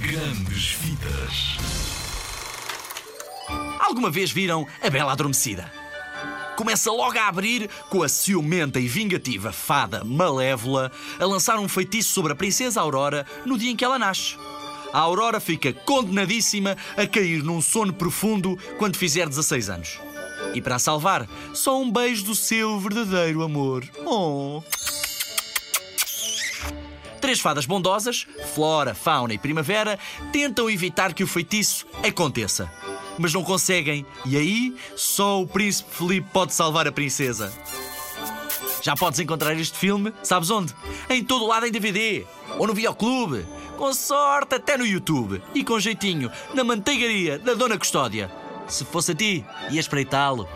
Grandes Vidas. Alguma vez viram a Bela Adormecida? Começa logo a abrir com a ciumenta e vingativa fada Malévola a lançar um feitiço sobre a Princesa Aurora no dia em que ela nasce. A Aurora fica condenadíssima a cair num sono profundo quando fizer 16 anos. E para a salvar, só um beijo do seu verdadeiro amor. Oh! Três fadas bondosas, Flora, Fauna e Primavera, tentam evitar que o feitiço aconteça. Mas não conseguem, e aí só o príncipe Felipe pode salvar a princesa. Já podes encontrar este filme, sabes onde? Em todo lado em DVD, ou no videoclube, com sorte até no YouTube, e com jeitinho, na manteigaria da Dona Custódia. Se fosse a ti, ia espreitá-lo.